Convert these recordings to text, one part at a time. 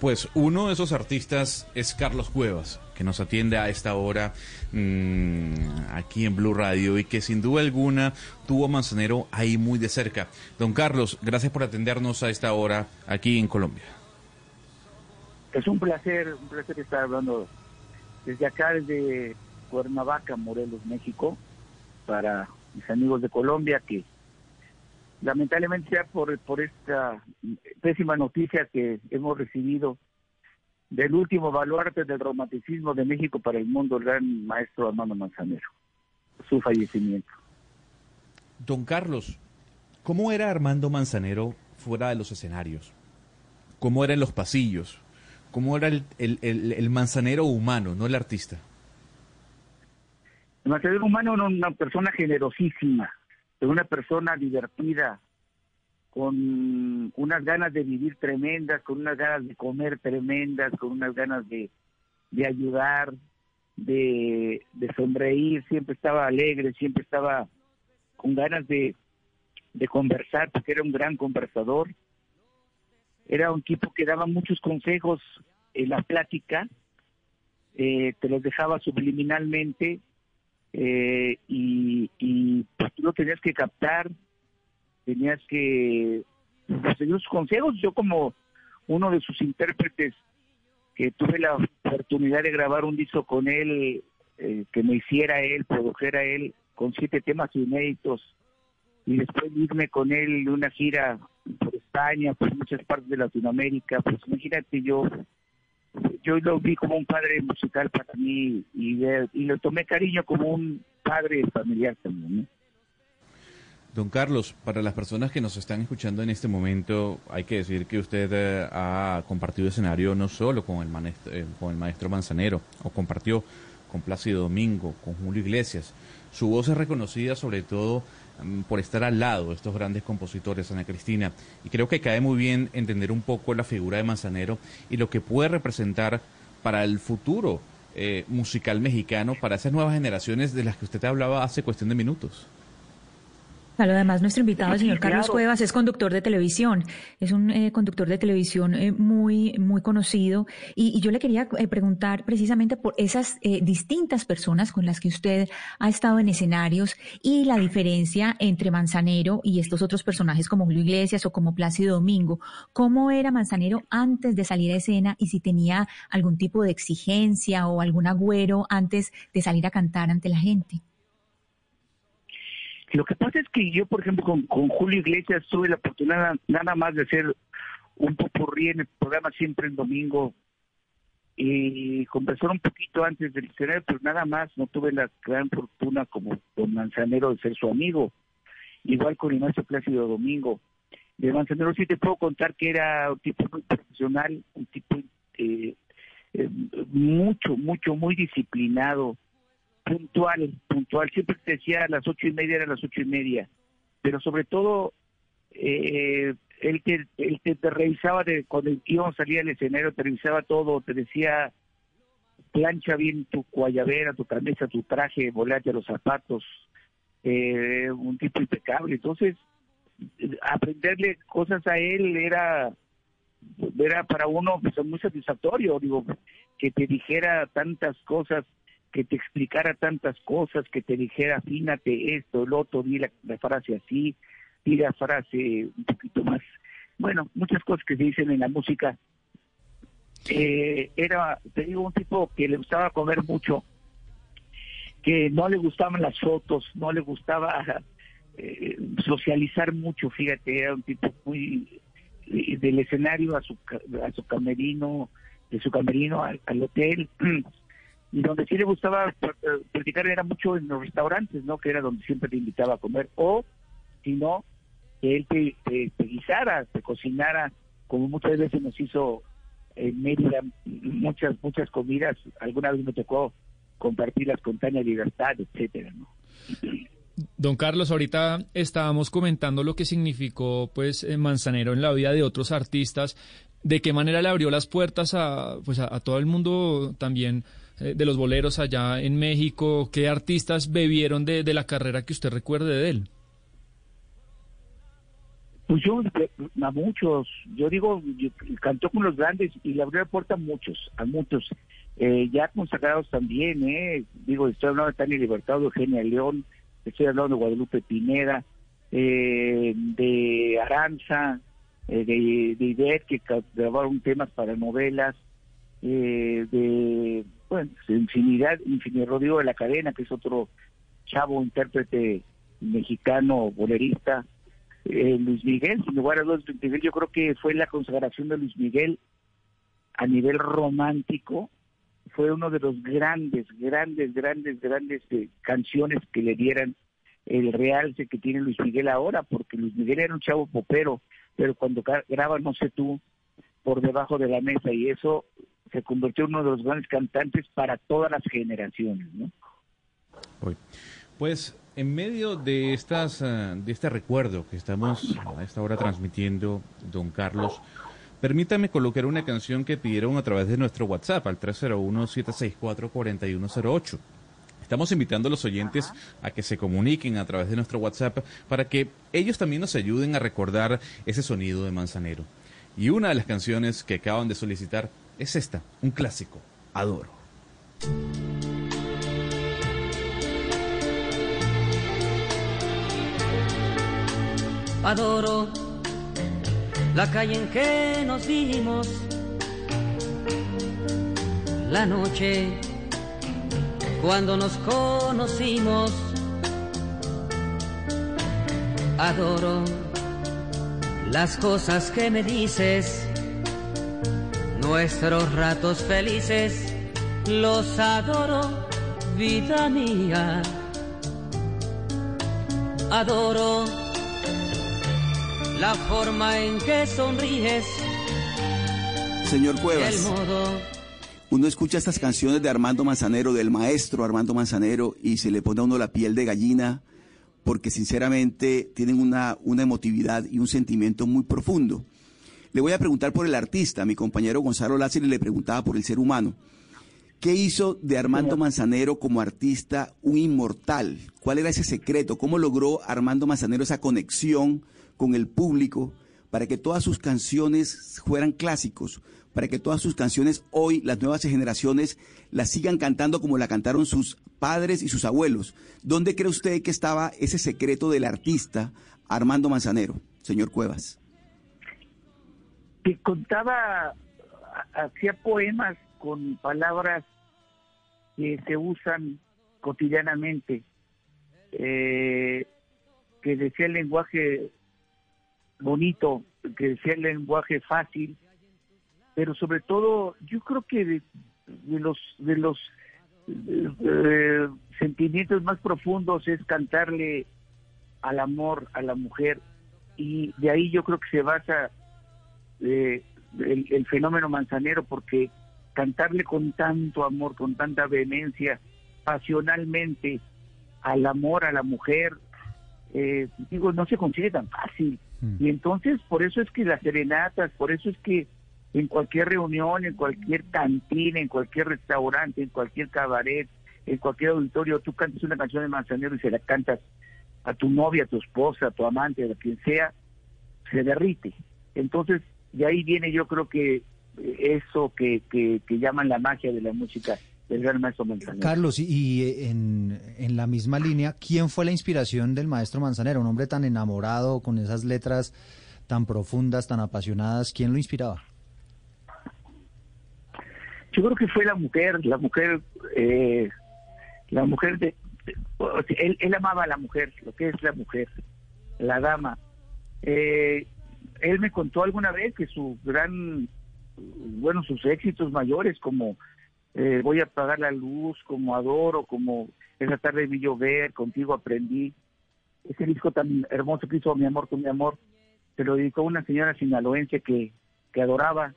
Pues uno de esos artistas es Carlos Cuevas, que nos atiende a esta hora mmm, aquí en Blue Radio y que sin duda alguna tuvo a Manzanero ahí muy de cerca. Don Carlos, gracias por atendernos a esta hora aquí en Colombia. Es un placer, un placer estar hablando desde acá, desde Cuernavaca, Morelos, México, para mis amigos de Colombia que lamentablemente sea por, por esta pésima noticia que hemos recibido del último baluarte del romanticismo de México para el mundo, el gran maestro Armando Manzanero, su fallecimiento. Don Carlos, ¿cómo era Armando Manzanero fuera de los escenarios? ¿Cómo era en los pasillos? ¿Cómo era el, el, el, el manzanero humano, no el artista? El manzanero humano era una persona generosísima, de una persona divertida, con unas ganas de vivir tremendas, con unas ganas de comer tremendas, con unas ganas de, de ayudar, de, de sonreír, siempre estaba alegre, siempre estaba con ganas de, de conversar, porque era un gran conversador. Era un tipo que daba muchos consejos en la plática, eh, te los dejaba subliminalmente eh, y, tenías que captar, tenías que pues, seguir sus consejos. Yo como uno de sus intérpretes que tuve la oportunidad de grabar un disco con él, eh, que me hiciera él, produjera él, con siete temas inéditos, y después irme con él de una gira por España, por muchas partes de Latinoamérica, pues imagínate yo, yo lo vi como un padre musical para mí y, y lo tomé cariño como un padre familiar también. ¿no? Don Carlos, para las personas que nos están escuchando en este momento, hay que decir que usted eh, ha compartido escenario no solo con el, maestro, eh, con el maestro Manzanero, o compartió con Plácido Domingo, con Julio Iglesias. Su voz es reconocida sobre todo um, por estar al lado de estos grandes compositores, Ana Cristina, y creo que cae muy bien entender un poco la figura de Manzanero y lo que puede representar para el futuro eh, musical mexicano, para esas nuevas generaciones de las que usted hablaba hace cuestión de minutos. Claro, además nuestro invitado, el señor Carlos Cuevas, es conductor de televisión, es un eh, conductor de televisión eh, muy, muy conocido. Y, y yo le quería eh, preguntar precisamente por esas distintas personas con las que usted ha estado en escenarios y la diferencia entre Manzanero y estos otros personajes como Julio Iglesias o como Plácido Domingo. ¿Cómo era Manzanero antes de salir a escena y si tenía algún tipo de exigencia o algún agüero antes de salir a cantar ante la gente? Lo que pasa es que yo, por ejemplo, con, Julio Iglesias tuve la oportunidad nada más de hacer un popurrí en el programa siempre el domingo y conversar un poquito antes del escenario, pero nada más no tuve la gran fortuna como don Manzanero de ser su amigo. Igual con maestro Plácido Domingo. De Manzanero sí te puedo contar que era un tipo muy profesional, un tipo eh, eh, mucho, mucho, muy disciplinado, puntual, puntual. Siempre te decía a las ocho y media era las ocho y media, pero sobre todo eh, él te, él te, revisaba de cuando íbamos a salir al escenario, te revisaba todo, te decía plancha bien tu guayabera, tu camisa, tu traje, volate los zapatos, eh, un tipo impecable. Entonces, aprenderle cosas a él era era para uno pues, muy satisfactorio, digo, que te dijera tantas cosas que te explicara tantas cosas, que te dijera, afínate esto, el otro, di la, la, frase así, di la frase un poquito más. Bueno, muchas cosas que se dicen en la música. Eh, era, te digo, un tipo que le gustaba comer mucho, que no le gustaban las fotos, no le gustaba eh, socializar mucho, fíjate, era un tipo muy del escenario a su, a su camerino, de su camerino al, al hotel y donde sí le gustaba platicar era mucho en los restaurantes, ¿no? Que era donde siempre te invitaba a comer, o si no, que él te, guisara, te cocinara como muchas veces nos hizo en Mérida muchas, muchas comidas, alguna vez me tocó compartirlas con Tania Libertad, etcétera, ¿no? Don Carlos, ahorita estábamos comentando lo que significó pues eh, Manzanero en la vida de otros artistas, de qué manera le abrió las puertas a pues a, todo el mundo también eh, de los boleros allá en México, qué artistas bebieron de, de la carrera que usted recuerde de él. Pues yo, a muchos, yo digo, cantó con los grandes y le abrió la puerta a muchos, a muchos, eh, ya consagrados también, eh, digo, estoy hablando de Tania Libertad, de Eugenia León, estoy hablando de Guadalupe Pineda, eh, de Aranza, eh, de, de Ivette, que grabaron temas para novelas, eh, de, bueno, infinidad, infinidad, Rodrigo de la Cadena, que es otro chavo intérprete mexicano, bolerista, eh, Luis Miguel, sin lugar a dudas, yo creo que fue la consagración de Luis Miguel a nivel romántico, fue uno de los grandes, grandes, grandes, grandes eh, canciones que le dieran el realce que tiene Luis Miguel ahora, porque Luis Miguel era un chavo popero, pero cuando graba No sé tú, por debajo de la mesa, y eso se convirtió en uno de los grandes cantantes para todas las generaciones, ¿no? Pues en medio de estas eh, de este recuerdo que estamos a esta hora transmitiendo, don Carlos, permítame colocar una canción que pidieron a través de nuestro WhatsApp al 301-764-4108. Estamos invitando a los oyentes a que se comuniquen a través de nuestro WhatsApp para que ellos también nos ayuden a recordar ese sonido de Manzanero. Y una de las canciones que acaban de solicitar es esta, un clásico, Adoro. adoro la calle en que nos vimos, la noche cuando nos conocimos. Adoro las cosas que me dices, nuestros ratos felices, los adoro, vida mía. Adoro la forma en que sonríes. Señor Cuevas. Uno escucha estas canciones de Armando Manzanero, del maestro Armando Manzanero, y se le pone a uno la piel de gallina, porque sinceramente tienen una, una emotividad y un sentimiento muy profundo. Le voy a preguntar por el artista, mi compañero Gonzalo Lázaro le preguntaba por el ser humano. ¿Qué hizo de Armando Manzanero como artista un inmortal? ¿Cuál era ese secreto? ¿Cómo logró Armando Manzanero esa conexión con el público para que todas sus canciones fueran clásicos, para que todas sus canciones hoy las nuevas generaciones las sigan cantando como la cantaron sus padres y sus abuelos. ¿Dónde cree usted que estaba ese secreto del artista Armando Manzanero, señor Cuevas? Que contaba, hacía poemas con palabras que se usan cotidianamente, eh, que decía el lenguaje bonito, que decía el lenguaje fácil, pero sobre todo yo creo que de, los de los eh, sentimientos más profundos es cantarle al amor a la mujer y de ahí yo creo que se basa eh, el, el, fenómeno manzanero porque cantarle con tanto amor, con tanta vehemencia, pasionalmente al amor a la mujer, eh, digo, no se consigue tan fácil. Mm. Y entonces, por eso es que las serenatas, por eso es que en cualquier reunión, en cualquier cantina, en cualquier restaurante, en cualquier cabaret, en cualquier auditorio, tú cantas una canción de Manzanero y se la cantas a tu novia, a tu esposa, a tu amante, a quien sea, se derrite. Entonces, de ahí viene yo creo que eso que, que, que llaman la magia de la música del gran maestro Manzanero. Carlos, y en, en, la misma línea, ¿quién fue la inspiración del maestro Manzanero? Un hombre tan enamorado, con esas letras tan profundas, tan apasionadas, ¿quién lo inspiraba? Yo creo que fue la mujer, la mujer, eh, la mujer de, él, él, amaba a la mujer, lo que es la mujer, la dama. Eh, él me contó alguna vez que su gran, bueno, sus éxitos mayores como eh, voy a apagar la luz, como adoro, como esa tarde vi llover, contigo aprendí. Ese disco tan hermoso que hizo Mi amor con mi amor, se lo dedicó a una señora sinaloense que que adoraba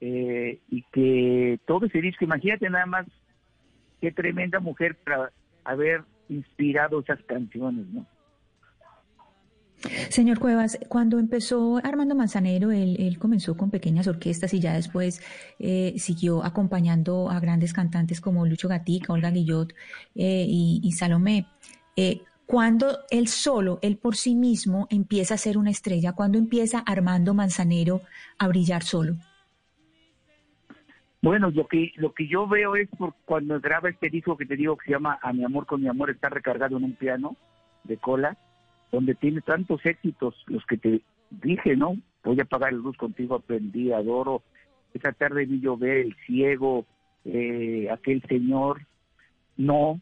eh, y que todo ese disco, imagínate nada más qué tremenda mujer para haber inspirado esas canciones, ¿no? Señor Cuevas, cuando empezó Armando Manzanero, él, comenzó con pequeñas orquestas y ya después eh, siguió acompañando a grandes cantantes como Lucho Gatica, Olga Guillot eh, y, Salomé. Eh, cuando él solo, él por sí mismo, empieza a ser una estrella? cuando empieza Armando Manzanero a brillar solo? Bueno, lo que lo que yo veo es por cuando graba este disco que te digo que se llama A mi amor con mi amor está recargado en un piano de cola donde tiene tantos éxitos, los que te dije, ¿no? Voy a apagar la luz contigo, aprendí, adoro. Esa tarde vi llover, el ciego, eh, aquel señor, no.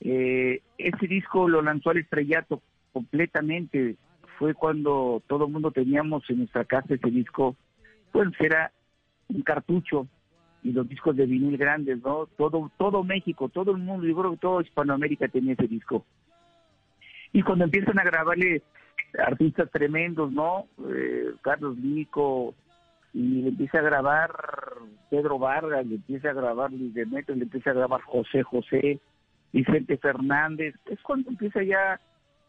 Eh, ese disco lo lanzó al estrellato completamente. Fue cuando todo el mundo teníamos en nuestra casa ese disco. Pues era un cartucho y los discos de vinil grandes, ¿no? Todo, todo México, todo el mundo, yo creo que todo Hispanoamérica tenía ese disco. Y cuando empiezan a grabarle artistas tremendos, ¿no? Eh, Carlos Nico, y le empieza a grabar Pedro Vargas, le empieza a grabar Luis Demetrio, le empieza a grabar José José, Vicente Fernández, es cuando empieza ya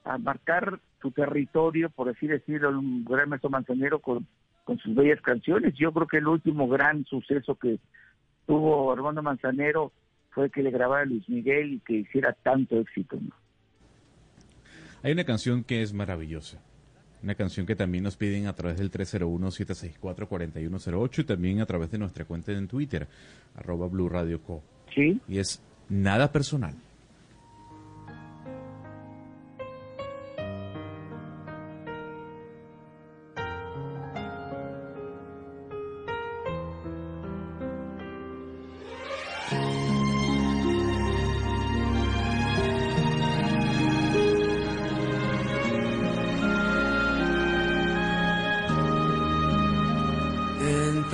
a marcar su territorio, por así decirlo, un gran maestro manzanero con, con sus bellas canciones. Yo creo que el último gran suceso que tuvo Armando Manzanero fue que le grabara Luis Miguel y que hiciera tanto éxito. ¿no? Hay una canción que es maravillosa. Una canción que también nos piden a través del 301-764-4108 y también a través de nuestra cuenta en Twitter, arroba Blue Radio Co. Sí. Y es Nada Personal.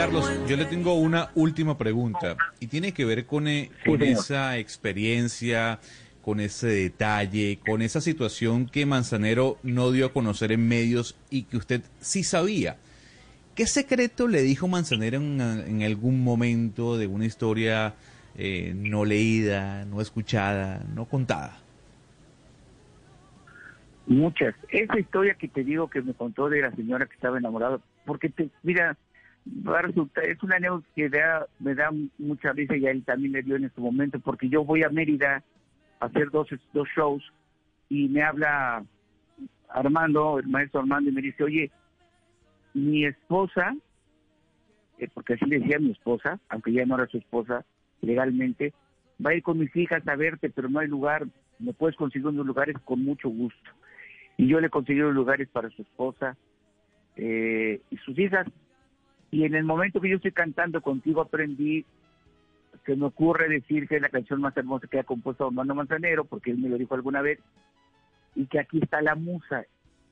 Carlos, yo le tengo una última pregunta y tiene que ver con, eh, con esa experiencia, con ese detalle, con esa situación que Manzanero no dio a conocer en medios y que usted sí sabía. ¿Qué secreto le dijo Manzanero en, algún momento de una historia eh, no leída, no escuchada, no contada? Muchas. Esa historia que te digo que me contó de la señora que estaba enamorada, porque te, mira, va a resultar, es una anécdota que me da mucha risa y a él también le dio en este momento, porque yo voy a Mérida a hacer dos, shows y me habla Armando, el maestro Armando, y me dice, oye, mi esposa, eh, porque así le decía mi esposa, aunque ya no era su esposa legalmente, va a ir con mis hijas a verte, pero no hay lugar, me puedes conseguir unos lugares con mucho gusto y yo le conseguí los lugares para su esposa eh, y sus hijas. Y en el momento que yo estoy cantando contigo aprendí que me ocurre decir que es la canción más hermosa que ha compuesto Armando Manzanero, porque él me lo dijo alguna vez, y que aquí está la musa,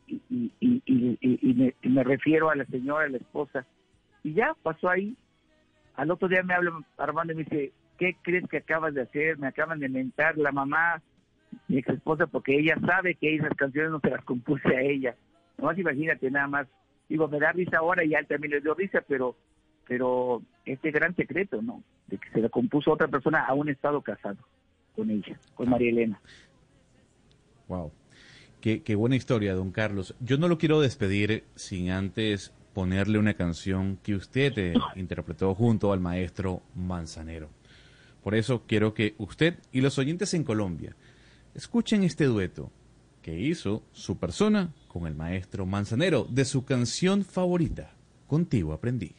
y, y, y, me, refiero a la señora, a la esposa. Y ya pasó ahí. Al otro día me habla Armando y me dice, ¿qué crees que acabas de hacer? Me acaban de mentar la mamá mi ex esposa porque ella sabe que esas canciones no se las compuse a ella. Nomás imagínate nada más. Digo, me da risa ahora y a él también le dio risa, pero pero este gran secreto, ¿no? De que se la compuso a otra persona a un estado casado con ella, con María Elena. Wow. Qué, qué buena historia, don Carlos. Yo no lo quiero despedir sin antes ponerle una canción que usted eh, interpretó junto al maestro Manzanero. Por eso quiero que usted y los oyentes en Colombia Escuchen este dueto que hizo su persona con el maestro Manzanero de su canción favorita, Contigo aprendí.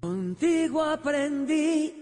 Contigo aprendí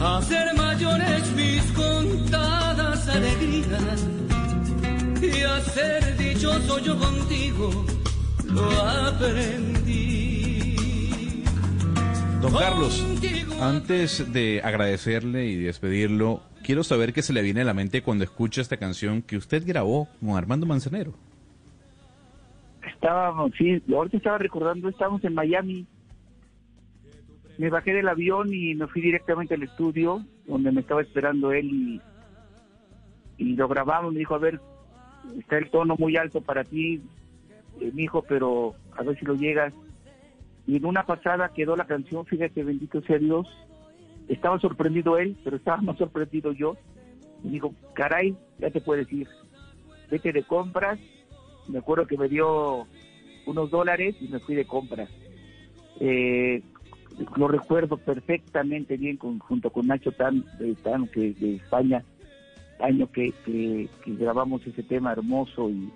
Hacer mayores mis contadas alegrías y hacer dichoso yo contigo lo aprendí. Don Carlos, antes de agradecerle y despedirlo, quiero saber qué se le viene a la mente cuando escucha esta canción que usted grabó con Armando Manzanero estábamos, sí, ahorita estaba recordando, estábamos en Miami. Me bajé del avión y me fui directamente al estudio donde me estaba esperando él y, lo grabamos. Me dijo, a ver, está el tono muy alto para ti, eh, mi hijo, pero a ver si lo llegas. Y en una pasada quedó la canción, fíjate, bendito sea Dios. Estaba sorprendido él, pero estaba más sorprendido yo. Me dijo, caray, ya te puedes ir. Vete de compras me acuerdo que me dio unos dólares y me fui de compras. Eh, lo recuerdo perfectamente bien con, junto con Nacho Tan, de, que, de España, año que, grabamos ese tema hermoso y,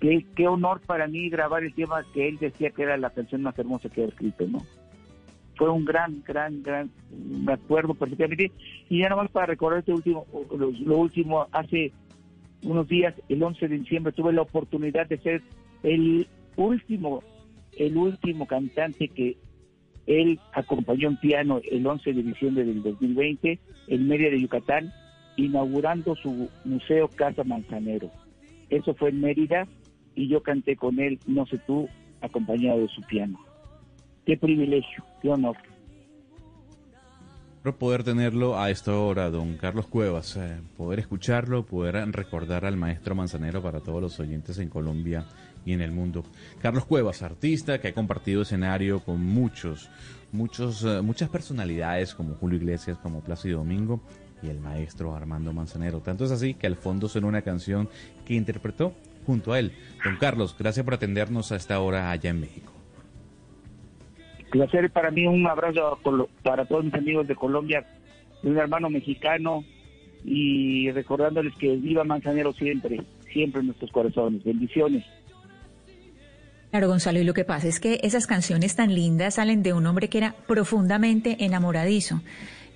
qué, qué, honor para mí grabar el tema que él decía que era la canción más hermosa que había escrito, ¿no? Fue un gran, gran, gran, me acuerdo perfectamente. Y ya nomás para recordar este último, lo último, hace unos días, el 11 de diciembre, tuve la oportunidad de ser el último, el último cantante que él acompañó en piano el 11 de diciembre del 2020 en Mérida de Yucatán, inaugurando su museo Casa Manzanero. Eso fue en Mérida y yo canté con él, no sé tú, acompañado de su piano. Qué privilegio, qué honor poder tenerlo a esta hora, don Carlos Cuevas, eh, poder escucharlo, poder recordar al maestro Manzanero para todos los oyentes en Colombia y en el mundo. Carlos Cuevas, artista que ha compartido escenario con muchos, muchos, eh, muchas personalidades como Julio Iglesias, como Plácido Domingo y el maestro Armando Manzanero. Tanto es así que al fondo suena una canción que interpretó junto a él. Don Carlos, gracias por atendernos a esta hora allá en México placer para mí, un abrazo para todos mis amigos de Colombia, un hermano mexicano y recordándoles que viva Manzanero siempre, siempre en nuestros corazones. Bendiciones. Claro, Gonzalo, y lo que pasa es que esas canciones tan lindas salen de un hombre que era profundamente enamoradizo.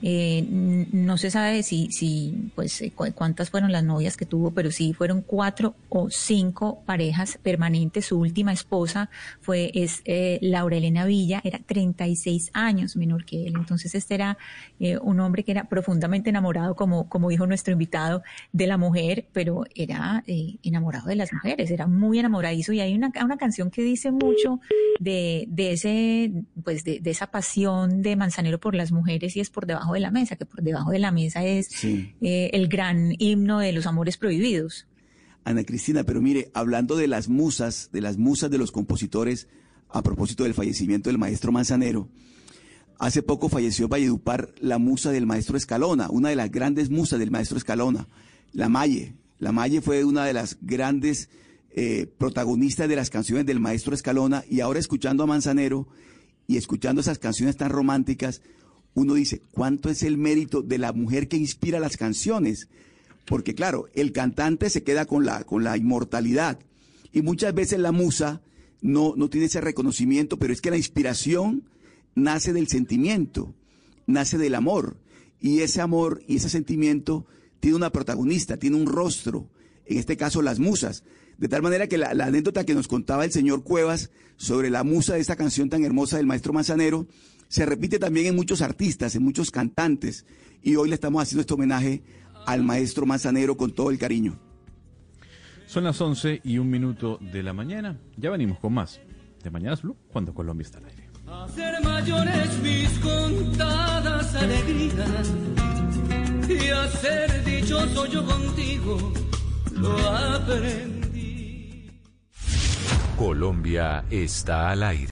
Eh, no se sabe si, si pues, eh, cuántas fueron las novias que tuvo, pero sí fueron cuatro o cinco parejas permanentes. Su última esposa fue es eh, Laura Elena Villa, era 36 años menor que él. Entonces este era eh, un hombre que era profundamente enamorado, como, como dijo nuestro invitado, de la mujer, pero era enamorado de las mujeres, era muy enamoradizo. Y hay una, una canción que dice mucho de, de ese, pues de, de esa pasión de Manzanero por las mujeres y es por debajo de la mesa, que por debajo de la mesa es eh, el gran himno de los amores prohibidos. Ana Cristina, pero mire, hablando de las musas, de las musas de los compositores, a propósito del fallecimiento del maestro Manzanero, hace poco falleció Valledupar la musa del maestro Escalona, una de las grandes musas del maestro Escalona, la Maye. La Maye fue una de las grandes eh, protagonistas de las canciones del maestro Escalona y ahora escuchando a Manzanero y escuchando esas canciones tan románticas, uno dice, ¿cuánto es el mérito de la mujer que inspira las canciones? Porque claro, el cantante se queda con la, con la inmortalidad y muchas veces la musa no, no tiene ese reconocimiento, pero es que la inspiración nace del sentimiento, nace del amor y ese amor y ese sentimiento tiene una protagonista, tiene un rostro, en este caso las musas. De tal manera que la, la, anécdota que nos contaba el señor Cuevas sobre la musa de esta canción tan hermosa del maestro Manzanero se repite también en muchos artistas, en muchos cantantes, y hoy le estamos haciendo este homenaje al maestro Manzanero con todo el cariño. Son las 11 y un minuto de la mañana. Ya venimos con más de Mañanas Blue cuando Colombia está al aire. Hacer mayores mis contadas alegrías y hacer dichoso yo contigo lo aprendí. Colombia está al aire.